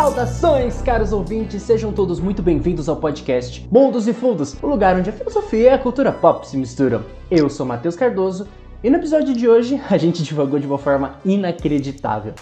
Saudações, caros ouvintes, sejam todos muito bem-vindos ao podcast Mundos e Fundos, o lugar onde a filosofia e a cultura pop se misturam. Eu sou Matheus Cardoso e no episódio de hoje a gente divagou de uma forma inacreditável.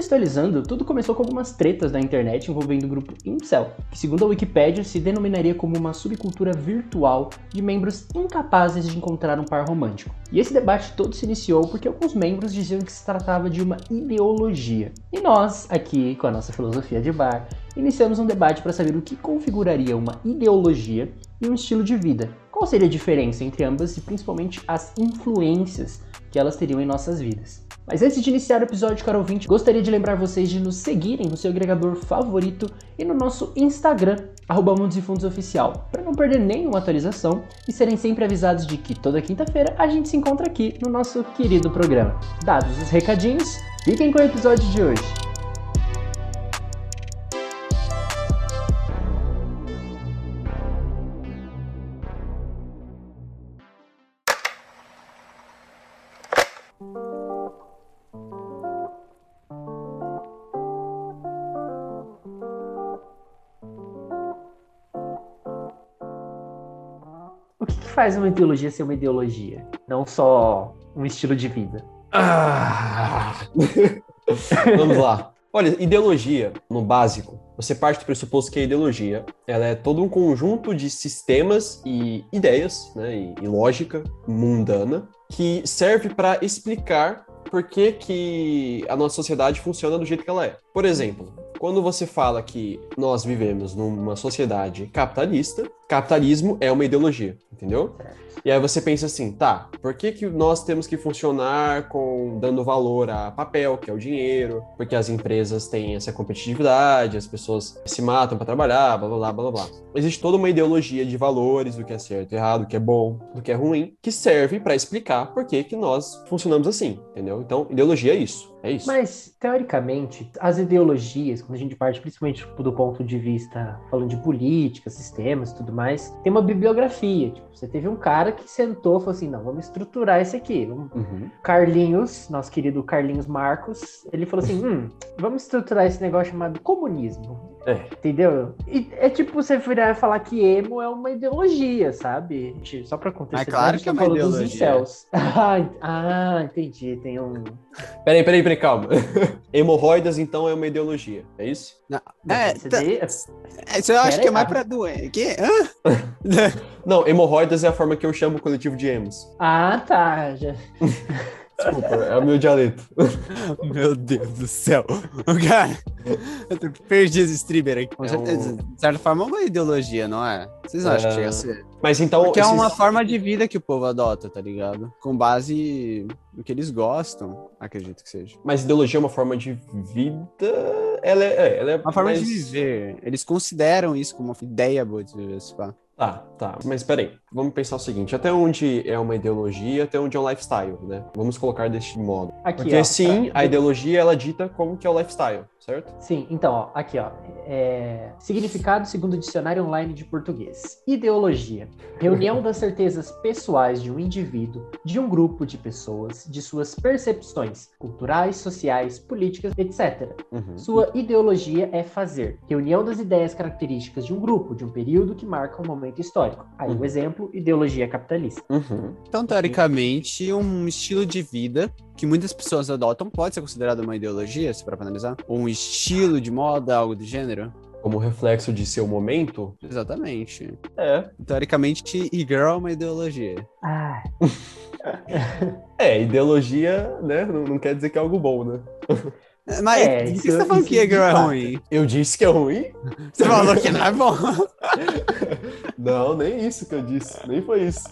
Contextualizando, tudo começou com algumas tretas na internet envolvendo o grupo Incel, que segundo a Wikipedia se denominaria como uma subcultura virtual de membros incapazes de encontrar um par romântico. E esse debate todo se iniciou porque alguns membros diziam que se tratava de uma ideologia. E nós, aqui com a nossa filosofia de bar, iniciamos um debate para saber o que configuraria uma ideologia e um estilo de vida. Qual seria a diferença entre ambas e principalmente as influências que elas teriam em nossas vidas. Mas antes de iniciar o episódio, caro ouvinte, gostaria de lembrar vocês de nos seguirem no seu agregador favorito e no nosso Instagram, arroba Mundos e Fundos Oficial, para não perder nenhuma atualização e serem sempre avisados de que toda quinta-feira a gente se encontra aqui no nosso querido programa. Dados os recadinhos, fiquem com o episódio de hoje. Faz uma ideologia ser uma ideologia? Não só um estilo de vida. Ah. Vamos lá. Olha, ideologia, no básico, você parte do pressuposto que a ideologia ela é todo um conjunto de sistemas e ideias, né, e, e lógica mundana, que serve para explicar por que, que a nossa sociedade funciona do jeito que ela é. Por exemplo, quando você fala que nós vivemos numa sociedade capitalista, capitalismo é uma ideologia, entendeu? E aí você pensa assim, tá, por que, que nós temos que funcionar com dando valor a papel, que é o dinheiro, porque as empresas têm essa competitividade, as pessoas se matam para trabalhar, blá, blá, blá, blá, blá. Existe toda uma ideologia de valores, do que é certo, errado, do que é bom, do que é ruim, que serve para explicar por que, que nós funcionamos assim, entendeu? Então, ideologia é isso. É isso. Mas, teoricamente, as ideologias, quando a gente parte principalmente tipo, do ponto de vista falando de política, sistemas e tudo mais, tem uma bibliografia. Tipo, você teve um cara que sentou e falou assim: não, vamos estruturar isso aqui. Vamos... Uhum. Carlinhos, nosso querido Carlinhos Marcos, ele falou assim: hum, vamos estruturar esse negócio chamado comunismo. É. Entendeu? E é tipo você virar e falar que emo é uma ideologia, sabe? Só pra contextualizar, claro a gente que é tá uma falando dos ideologia. incels. Ah, ah, entendi. Tem um. Peraí, peraí, peraí, calma. Hemorroidas, então, é uma ideologia, é isso? Não, é, tá- é, isso eu acho Pera que é mais pra doente. Que? Hã? Não, hemorroidas é a forma que eu chamo o coletivo de emos. Ah, tá. Já... Desculpa, é o meu dialeto. Meu Deus do céu. Cara. Eu perdi esse streamer aqui. Com É certeza, um- De certa forma, é uma ideologia, não é? Vocês não acham que chega a ser? Mas então. Porque é esses- uma forma de vida que o povo adota, tá ligado? Com base no que eles gostam, acredito que seja. Mas ideologia é uma forma de vida. Ela é. é, ela é Uma forma mais- de viver. Eles consideram isso como uma ideia boa de viver, se pá. Tá, tá. Mas peraí, vamos pensar o seguinte: até onde é uma ideologia, até onde é um lifestyle, né? Vamos colocar deste modo. Aqui, Porque ó, sim, pra- a ideologia ela dita como que é o lifestyle, certo? Sim, então, ó, aqui, ó. É... Significado segundo o dicionário online de português. Ideologia. Reunião das certezas pessoais de um indivíduo, de um grupo de pessoas, de suas percepções culturais, sociais, políticas, etc. Uhum. Sua ideologia é fazer. Reunião das ideias características de um grupo, de um período que marca um momento histórico. Aí, o Uhum. exemplo, ideologia capitalista. Uhum. Então, teoricamente, um estilo de vida que muitas pessoas adotam pode ser considerado uma ideologia, se para analisar? Ou um estilo de moda, algo do gênero? Como reflexo de seu momento. Exatamente. É. Teoricamente, e-girl é uma ideologia. Ah, É, ideologia, né? Não, não quer dizer que é algo bom, né? Mas É, por que isso- você tá falando que e-girl é ruim? Eu disse que é ruim? Você falou que não é bom. Não, nem isso que eu disse. Nem foi isso.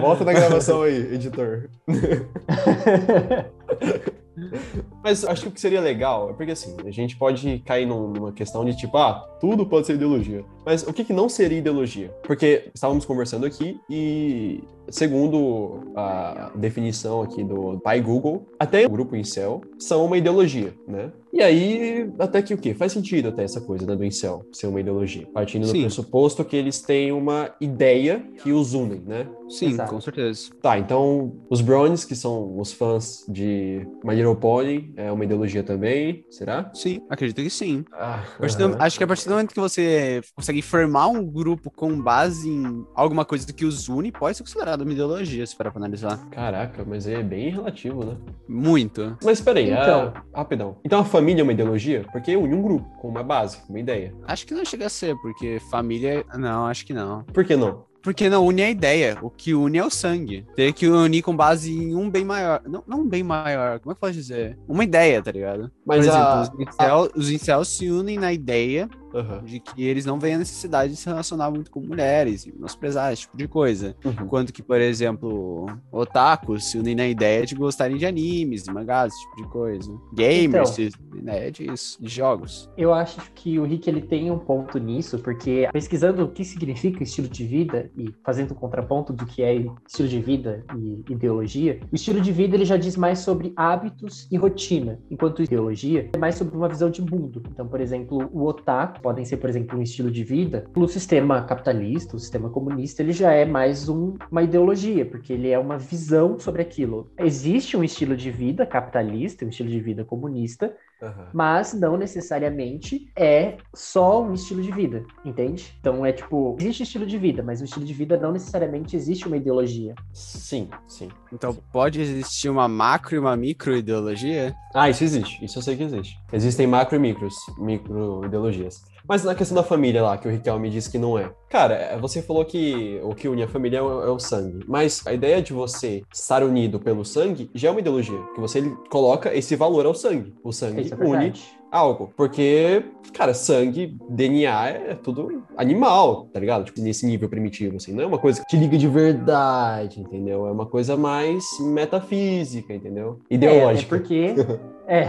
Volta na gravação aí, editor. Mas acho que o que seria legal é porque assim, a gente pode cair num- numa questão de tipo, ah, tudo pode ser ideologia. Mas o que, que não seria ideologia? Porque estávamos conversando aqui e segundo a definição aqui do pai Google, até o grupo Incel são uma ideologia, né? E aí, até que o quê? Faz sentido até essa coisa né, do incel ser uma ideologia. Partindo do Sim. pressuposto que eles têm uma ideia que os unem, né? Sim, Exato. com certeza. Tá, então os Brownies, que são os fãs de My Little Pony, é uma ideologia também, será? Sim, acredito que sim. Ah, do- aham. Acho que a partir do momento que você consegue formar um grupo com base em alguma coisa que os une, pode ser considerado uma ideologia, se parar pra analisar. Caraca, mas é bem relativo, né? Muito. Mas peraí, Então. a... rapidão. Então a família é uma ideologia? Porque une um grupo, com uma base, com uma ideia. Acho que não chega a ser, porque família. Não, acho que não. Por que não? Porque não une a ideia. O que une é o sangue. Teria que unir com base em um bem maior. Não, não um bem maior, como é que pode dizer? Uma ideia, tá ligado? Mas Por a- exemplo, os, incel, os incels se unem na ideia Aham. de que eles não veem a necessidade de se relacionar muito com mulheres e menosprezar esse tipo de coisa. Uhum. Enquanto que, por exemplo, otakus se unem na ideia de gostarem de animes, de mangás, esse tipo de coisa. Gamers Então. se unem na ideia disso, de jogos. Eu acho que o Rick ele tem um ponto nisso, porque pesquisando o que significa estilo de vida e fazendo o contraponto do que é estilo de vida e ideologia, o estilo de vida ele já diz mais sobre hábitos e rotina, enquanto ideologia é mais sobre uma visão de mundo. Então, por exemplo, o otaku podem ser, por exemplo, um estilo de vida. No sistema capitalista, o sistema comunista, ele já é mais um- uma ideologia, porque ele é uma visão sobre aquilo. Existe um estilo de vida capitalista, um estilo de vida comunista, Aham. mas não necessariamente é só um estilo de vida, entende? Então é tipo, existe estilo de vida, mas o estilo de vida não necessariamente existe uma ideologia. Sim, sim. Então pode existir uma macro e uma micro ideologia? Ah, isso existe. Isso eu sei que existe. Existem macro e micros, micro ideologias. Mas na questão da família lá, que o Riquelme disse que não é. Cara, é, você falou que o que une a família é o, é o sangue. Mas a ideia de você estar unido pelo sangue já é uma ideologia. Que você coloca esse valor ao sangue. O sangue Isso é une verdade. algo. Porque, cara, sangue, DNA é tudo animal, tá ligado? Tipo, nesse nível primitivo, assim. Não é uma coisa que te liga de verdade, entendeu? É uma coisa mais metafísica, entendeu? É, Ideológica. porque é,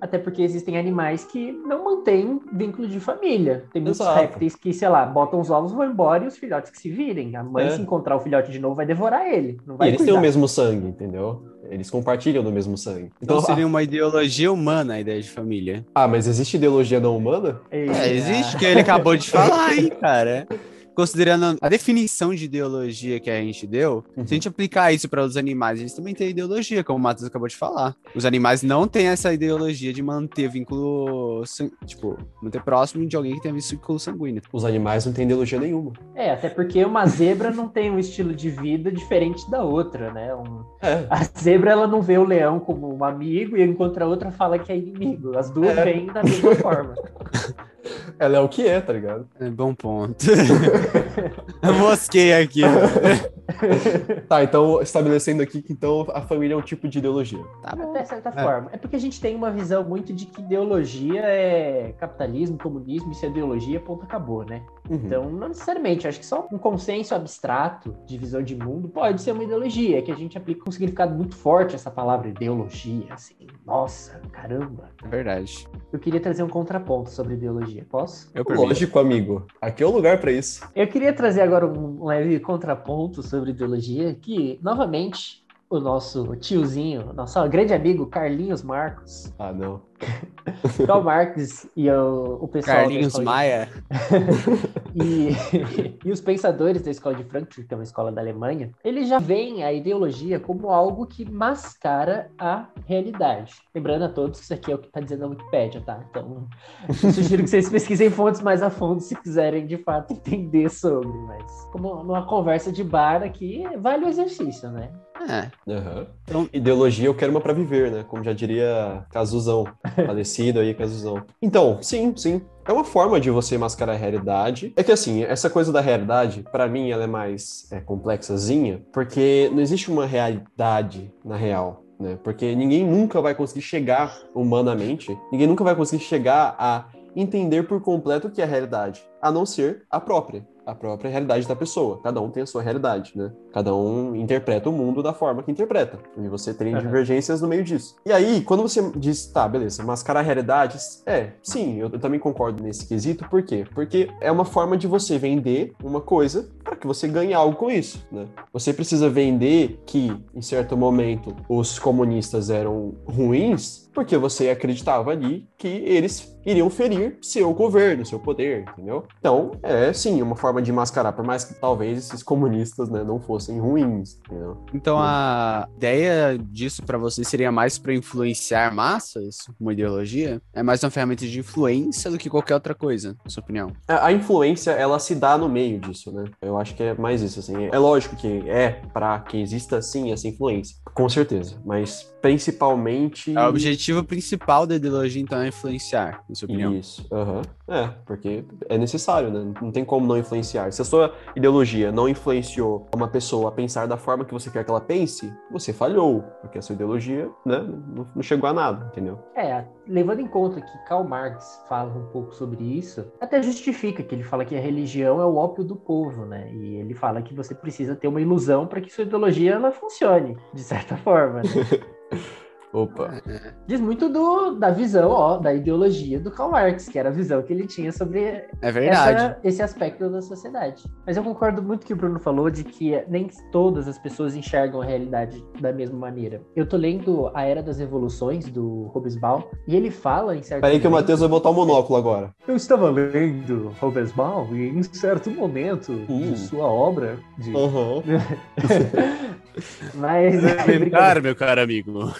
até porque existem animais que não mantêm vínculo de família. Tem muitos Exato. répteis que, sei lá, botam os ovos, vão embora e os filhotes que se virem. A mãe, É. se encontrar o filhote de novo, vai devorar ele. Não E vai eles têm cuidar. o mesmo sangue, entendeu? Eles compartilham do mesmo sangue. Então Então, seria uma ideologia humana a ideia de família. ah, mas existe ideologia não humana? É, existe, que ele acabou de falar, hein, cara. Considerando a definição de ideologia que a gente deu, Uhum. se a gente aplicar isso para os animais, eles também têm ideologia, como o Matheus acabou de falar. Os animais não têm essa ideologia de manter vínculo, tipo, manter próximo de alguém que tem vínculo sanguíneo. Os animais não têm ideologia nenhuma. É, até porque uma zebra não tem um estilo de vida diferente da outra, né? Um- É. A zebra ela não vê o leão como um amigo e enquanto a outra fala que é inimigo. As duas É. vêm da mesma forma. Ela é o que é, tá ligado? É bom ponto. Eu mosquei aqui. Tá, então, estabelecendo aqui que então a família é um tipo de ideologia. Tá bom. Até certa É. forma. É porque a gente tem uma visão muito de que ideologia é capitalismo, comunismo, isso é ideologia, ponto, acabou, né? Uhum. Então, não necessariamente. Acho que só um consenso abstrato de visão de mundo pode ser uma ideologia, que a gente aplica com um significado muito forte essa palavra ideologia, assim. Nossa, caramba. É verdade. Eu queria trazer um contraponto sobre ideologia. Posso? Eu permito. Lógico, amigo. Aqui é o lugar pra isso. Eu queria trazer agora um leve contraponto sobre ideologia, que, novamente, o nosso tiozinho, nosso grande amigo Carlinhos Marcos, Ah, não. Karl Marx e o, o pessoal Carlinhos Maia. e, e os pensadores da escola de Frankfurt, que é uma escola da Alemanha, eles já veem a ideologia como algo que mascara a realidade. Lembrando a todos que isso aqui é o que está dizendo a Wikipédia, tá? Então, eu sugiro que vocês pesquisem fontes mais a fundo se quiserem de fato entender sobre. Mas, como numa conversa de bar aqui, vale o exercício, né? É. Aham. Então- Ideologia, eu quero uma pra viver, né? Como já diria Casuzão, falecido aí, Casuzão. Então, sim, sim. É uma forma de você mascarar a realidade. É que assim, essa coisa da realidade, pra mim, ela é mais é, complexazinha, porque não existe uma realidade na real. Né? Porque ninguém nunca vai conseguir chegar humanamente, ninguém nunca vai conseguir chegar a entender por completo o que é a realidade, a não ser a própria, a própria realidade da pessoa. Cada um tem a sua realidade, né? Cada um interpreta o mundo da forma que interpreta. E você tem Aham. divergências no meio disso. E aí, quando você diz, tá, beleza, mascarar realidades, é, sim, eu, eu também concordo nesse quesito. Por quê? Porque é uma forma de você vender uma coisa para porque você ganha algo com isso, né? Você precisa vender que, em certo momento, os comunistas eram ruins, porque você acreditava ali que eles iriam ferir seu governo, seu poder, entendeu? Então, é sim uma forma de mascarar, por mais que talvez esses comunistas né, não fossem ruins, entendeu? Então a ideia disso para você seria mais para influenciar massas, uma ideologia? É mais uma ferramenta de influência do que qualquer outra coisa, na sua opinião? A, a influência, ela se dá no meio disso, né? Eu acho que é mais isso, assim. É lógico que é para que exista, sim, essa influência, com certeza, mas principalmente... É o objetivo principal da ideologia, então, é influenciar, na sua opinião? Isso, aham. É, porque é necessário, né? Não tem como não influenciar. Se a sua ideologia não influenciou uma pessoa a pensar da forma que você quer que ela pense, você falhou, porque a sua ideologia, né, não, não chegou a nada, entendeu? É, levando em conta que Karl Marx fala um pouco sobre isso, até justifica que ele fala que a religião é o ópio do povo, né? E ele fala que você precisa ter uma ilusão para que sua ideologia ela funcione, de certa forma, né? Opa. Diz muito do, da visão, ó, da ideologia do Karl Marx, que era a visão que ele tinha sobre É verdade. essa- esse aspecto da sociedade. Mas eu concordo muito com o que o Bruno falou de que nem todas as pessoas enxergam a realidade da mesma maneira. Eu tô lendo A Era das Revoluções, do Hobsbawm, e ele fala em certo Peraí que o momento- Matheus vai botar o monóculo agora. Eu estava lendo Hobsbawm e em certo momento Hum. de sua obra... De... Aham. Mas... Elementar, meu caro amigo.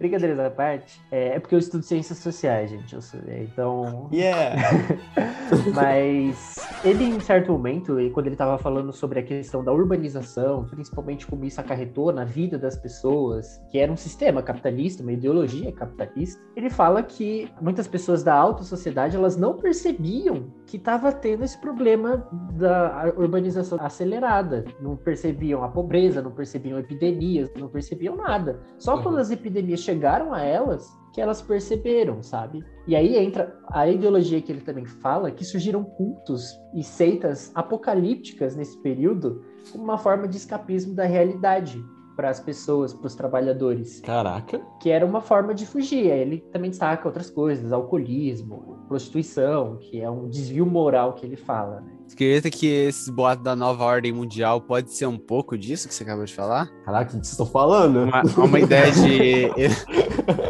Brincadeiras à parte, é, é porque eu estudo ciências sociais, gente. sou- então, Yeah! Mas ele, em certo momento, quando ele estava falando sobre a questão da urbanização, principalmente como isso acarretou na vida das pessoas, que era um sistema capitalista, uma ideologia capitalista, ele fala que muitas pessoas da alta sociedade elas não percebiam que estava tendo esse problema da urbanização acelerada. Não percebiam a pobreza, não percebiam epidemias, não percebiam nada. Só Uhum. quando as epidemias chegaram a elas que elas perceberam, sabe? E aí entra a ideologia que ele também fala, que surgiram cultos e seitas apocalípticas nesse período como uma forma de escapismo da realidade para as pessoas, para os trabalhadores, Caraca. que era uma forma de fugir. Aí Ele também destaca outras coisas, alcoolismo, prostituição, que é um desvio moral que ele fala, né? Você acredita que esses boatos da nova ordem mundial pode ser um pouco disso que você acabou de falar? Caraca, o que vocês estão falando? Uma, uma ideia de.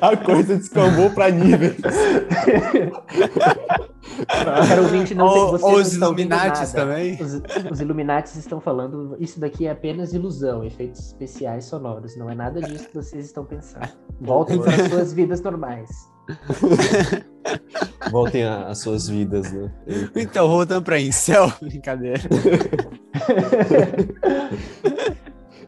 A coisa descambou pra níveis. Cara, ouvinte, não tem, Ou, os Illuminatis também? Os, os Illuminatis estão falando, isso daqui é apenas ilusão, efeitos especiais sonoros, não é nada disso que vocês estão pensando. Voltem para as suas vidas normais. Voltem às suas vidas, né? Então, voltando pra Incel, brincadeira.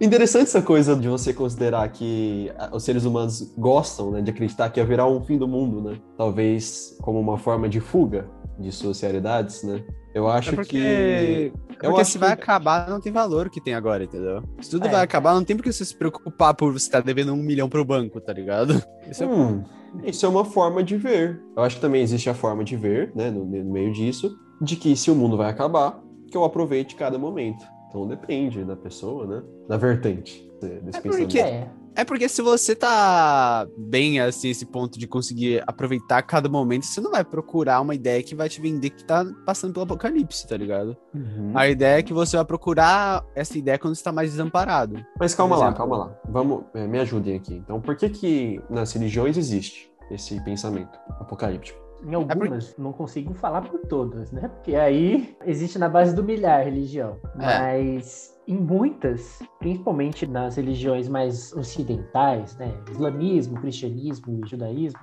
Interessante essa coisa de você considerar que ah, os seres humanos gostam né, de acreditar que haverá um fim do mundo, né? Talvez como uma forma de fuga de suas realidades, né? Eu acho É porque, que. é porque se vai que- acabar, não tem valor o que tem agora, entendeu? Se tudo É. vai acabar, não tem por que você se preocupar por você estar devendo um milhão pro banco, tá ligado? Isso é Hum, isso é uma forma de ver. Eu acho que também existe a forma de ver, né, no, no meio disso, de que se o mundo vai acabar, que eu aproveite cada momento. Então depende da pessoa, né? Da vertente de- desse É porque- pensamento. É, É porque se você tá bem assim, esse ponto de conseguir aproveitar cada momento, você não vai procurar uma ideia que vai te vender que tá passando pelo apocalipse, tá ligado? Uhum. A ideia é que você vai procurar essa ideia quando você tá mais desamparado. Mas calma lá, calma lá. Vamos, é, me ajudem aqui. Então, por que que nas religiões existe esse pensamento apocalíptico? Em algumas, não consigo falar por todas, né? Porque aí existe na base do milhar religião. Mas em muitas, principalmente nas religiões mais ocidentais, né? Islamismo, cristianismo e judaísmo,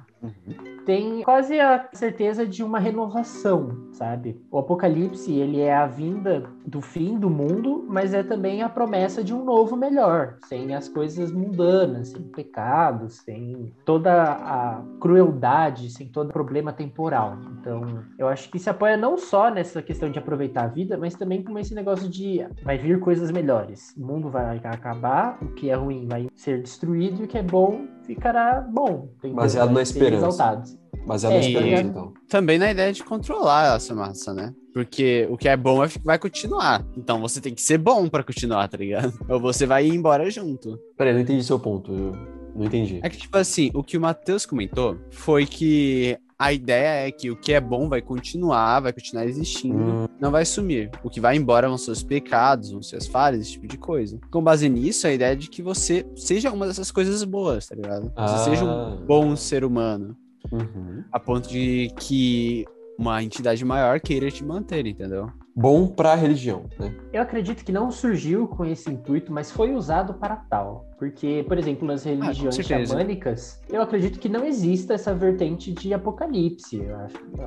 tem quase a certeza de uma renovação, sabe? O Apocalipse, ele é a vinda do fim do mundo, mas é também a promessa de um novo melhor, sem as coisas mundanas, sem pecados, sem toda a crueldade, sem todo problema temporal. Então, eu acho que se apoia não só nessa questão de aproveitar a vida, mas também com esse negócio de vai vir coisas melhores. O mundo vai acabar, o que é ruim vai ser destruído e o que é bom ficará bom. Tem Baseado na esperança. exaltado. Baseado É, na esperança, e- então. Também na ideia de controlar essa massa, né? Porque o que é bom vai, vai continuar. Então você tem que ser bom pra continuar, tá ligado? Ou você vai ir embora junto. Peraí, não entendi seu ponto. Eu não entendi. É que, tipo assim, o que o Matheus comentou foi que a ideia é que o que é bom vai continuar, vai continuar existindo, Hum. não vai sumir. O que vai embora vão ser os pecados, vão ser as falhas, esse tipo de coisa. Com base nisso, a ideia é de que você seja uma dessas coisas boas, tá ligado? Você seja um Ah. bom ser humano, Uhum. a ponto de que uma entidade maior queira te manter, entendeu? Bom pra religião, né? Eu acredito que não surgiu com esse intuito, mas foi usado para tal. Porque, por exemplo, nas religiões certeza. xamânicas, eu acredito que não exista essa vertente de apocalipse.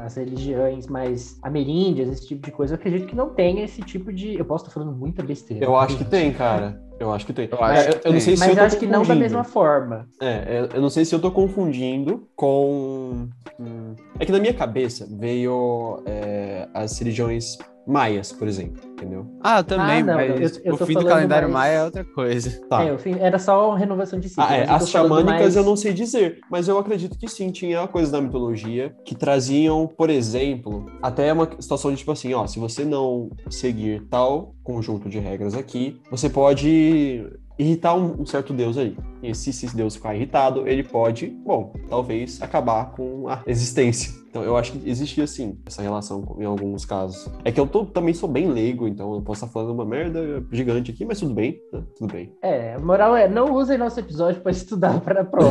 As religiões mais ameríndias, esse tipo de coisa, eu acredito que não tem esse tipo de. Eu posso estar falando muita besteira. Eu acho que tem, cara. Eu acho que tem. Eu acho É, que eu não tem. sei se Mas eu eu tô acho que não da mesma forma. É, eu- eu não sei se eu tô confundindo com. hum, É que na minha cabeça veio é, as religiões maias, por exemplo, entendeu? Ah, também, Ah, não, mas eu- eu o fim do calendário mais- maia é outra coisa. Tá. É, o fim- era só uma renovação de ciclo. Ah, é, as xamânicas mais- eu não sei dizer, mas eu acredito que sim, tinha coisas da mitologia que traziam, por exemplo, até uma situação de tipo assim, ó, se você não seguir tal conjunto de regras aqui, você pode irritar um, um certo deus aí. E se esse deus ficar irritado, ele pode, bom, talvez acabar com a existência. Então eu acho que existia sim essa relação em alguns casos. É que eu tô- também sou bem leigo, então eu posso estar falando uma merda gigante aqui, mas tudo bem, né? Tudo bem. É, a moral é, não usem nosso episódio para estudar para a prova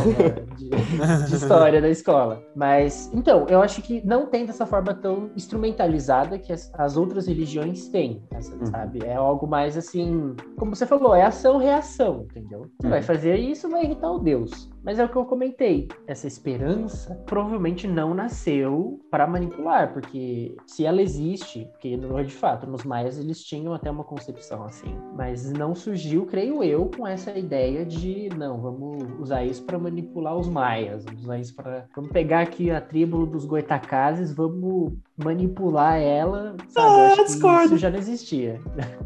de, de história da escola. Mas, então, eu acho que não tem dessa forma tão instrumentalizada que as, as outras religiões têm, essa- Uhum. sabe? É algo mais assim, como você falou, é ação-reação, entendeu? Você Uhum. vai fazer isso, vai irritar o Deus. Mas é o que eu comentei. Essa esperança provavelmente não nasceu para manipular, porque se ela existe, porque no- de fato nos maias eles tinham até uma concepção assim, mas não surgiu, creio eu, com essa ideia de não, vamos usar isso para manipular os maias, vamos usar isso para vamos pegar aqui a tribo dos goitacazes, vamos manipular ela, sabe? Eu Ah, discordo. isso já não existia.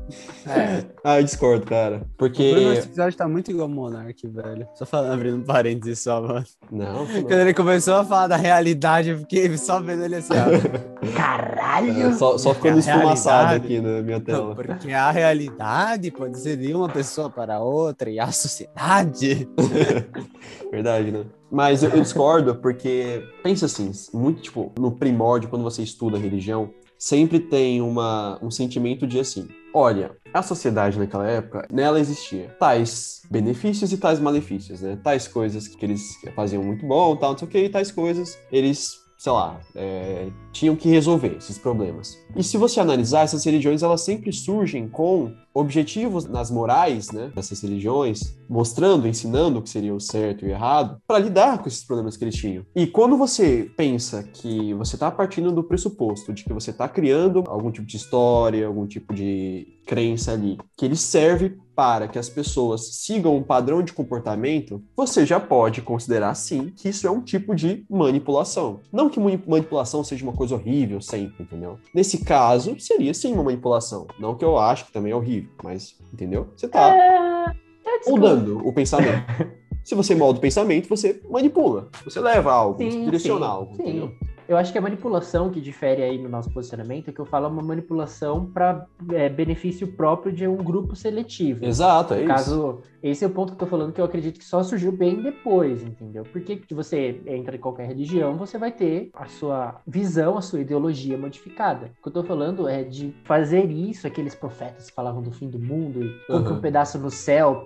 É. Ah, eu discordo, cara. O Porque. Bruno, esse episódio tá muito igual Monark, velho. Só falando, abrindo um parênteses só, mano. Não, Quando ele começou a falar da realidade, eu fiquei só vendo ele assim, ó. Caralho! É, só, só ficando esfumaçado aqui na minha tela. Porque a realidade pode ser de uma pessoa para outra e a sociedade. Verdade, né? Mas eu, eu discordo porque, pensa assim, muito tipo, no primórdio, quando você estuda religião, sempre tem uma, um sentimento de assim: olha, a sociedade naquela época, nela existia tais benefícios e tais malefícios, né? Tais coisas que eles faziam muito bom, tal, não sei o que, e tais coisas eles, sei lá, é, tinham que resolver esses problemas. E se você analisar, essas religiões, elas sempre surgem com objetivos nas morais, né, dessas religiões, mostrando, ensinando o que seria o certo e o errado, para lidar com esses problemas que eles tinham. E quando você pensa que você está partindo do pressuposto de que você está criando algum tipo de história, algum tipo de crença ali, que ele serve para que as pessoas sigam um padrão de comportamento, você já pode considerar sim que isso é um tipo de manipulação. Não que mani- manipulação seja uma coisa horrível sempre, entendeu? Nesse caso, seria sim uma manipulação. Não que eu acho que também é horrível, mas, entendeu? Você tá É, moldando o pensamento. Se você molda o pensamento, você manipula. Você leva algo, você Sim, direciona sim, algo, sim. entendeu? Eu acho que a manipulação que difere aí no nosso posicionamento é que eu falo uma manipulação para benefício próprio de um grupo seletivo. Exato, é No isso. caso, esse é o ponto que eu tô falando que eu acredito que só surgiu bem depois, entendeu? Porque que você entra em qualquer religião, você vai ter a sua visão, a sua ideologia modificada. O que eu tô falando é de fazer isso, aqueles profetas que falavam do fim do mundo e Aham. um pedaço no céu,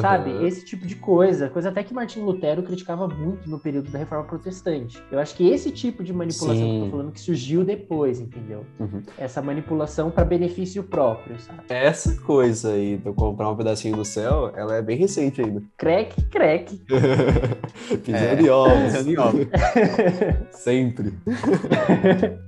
sabe? Esse tipo de coisa, coisa até que Martin Lutero criticava muito no período da Reforma Protestante. Eu acho que esse tipo de manipulação que eu Sim. tô falando que surgiu depois, entendeu? Uhum. Essa manipulação para benefício próprio, sabe? Essa coisa aí de eu comprar um pedacinho do céu, ela é bem recente ainda. Crack, crack. Pisando de ovos. Pisando em ovos. Sempre.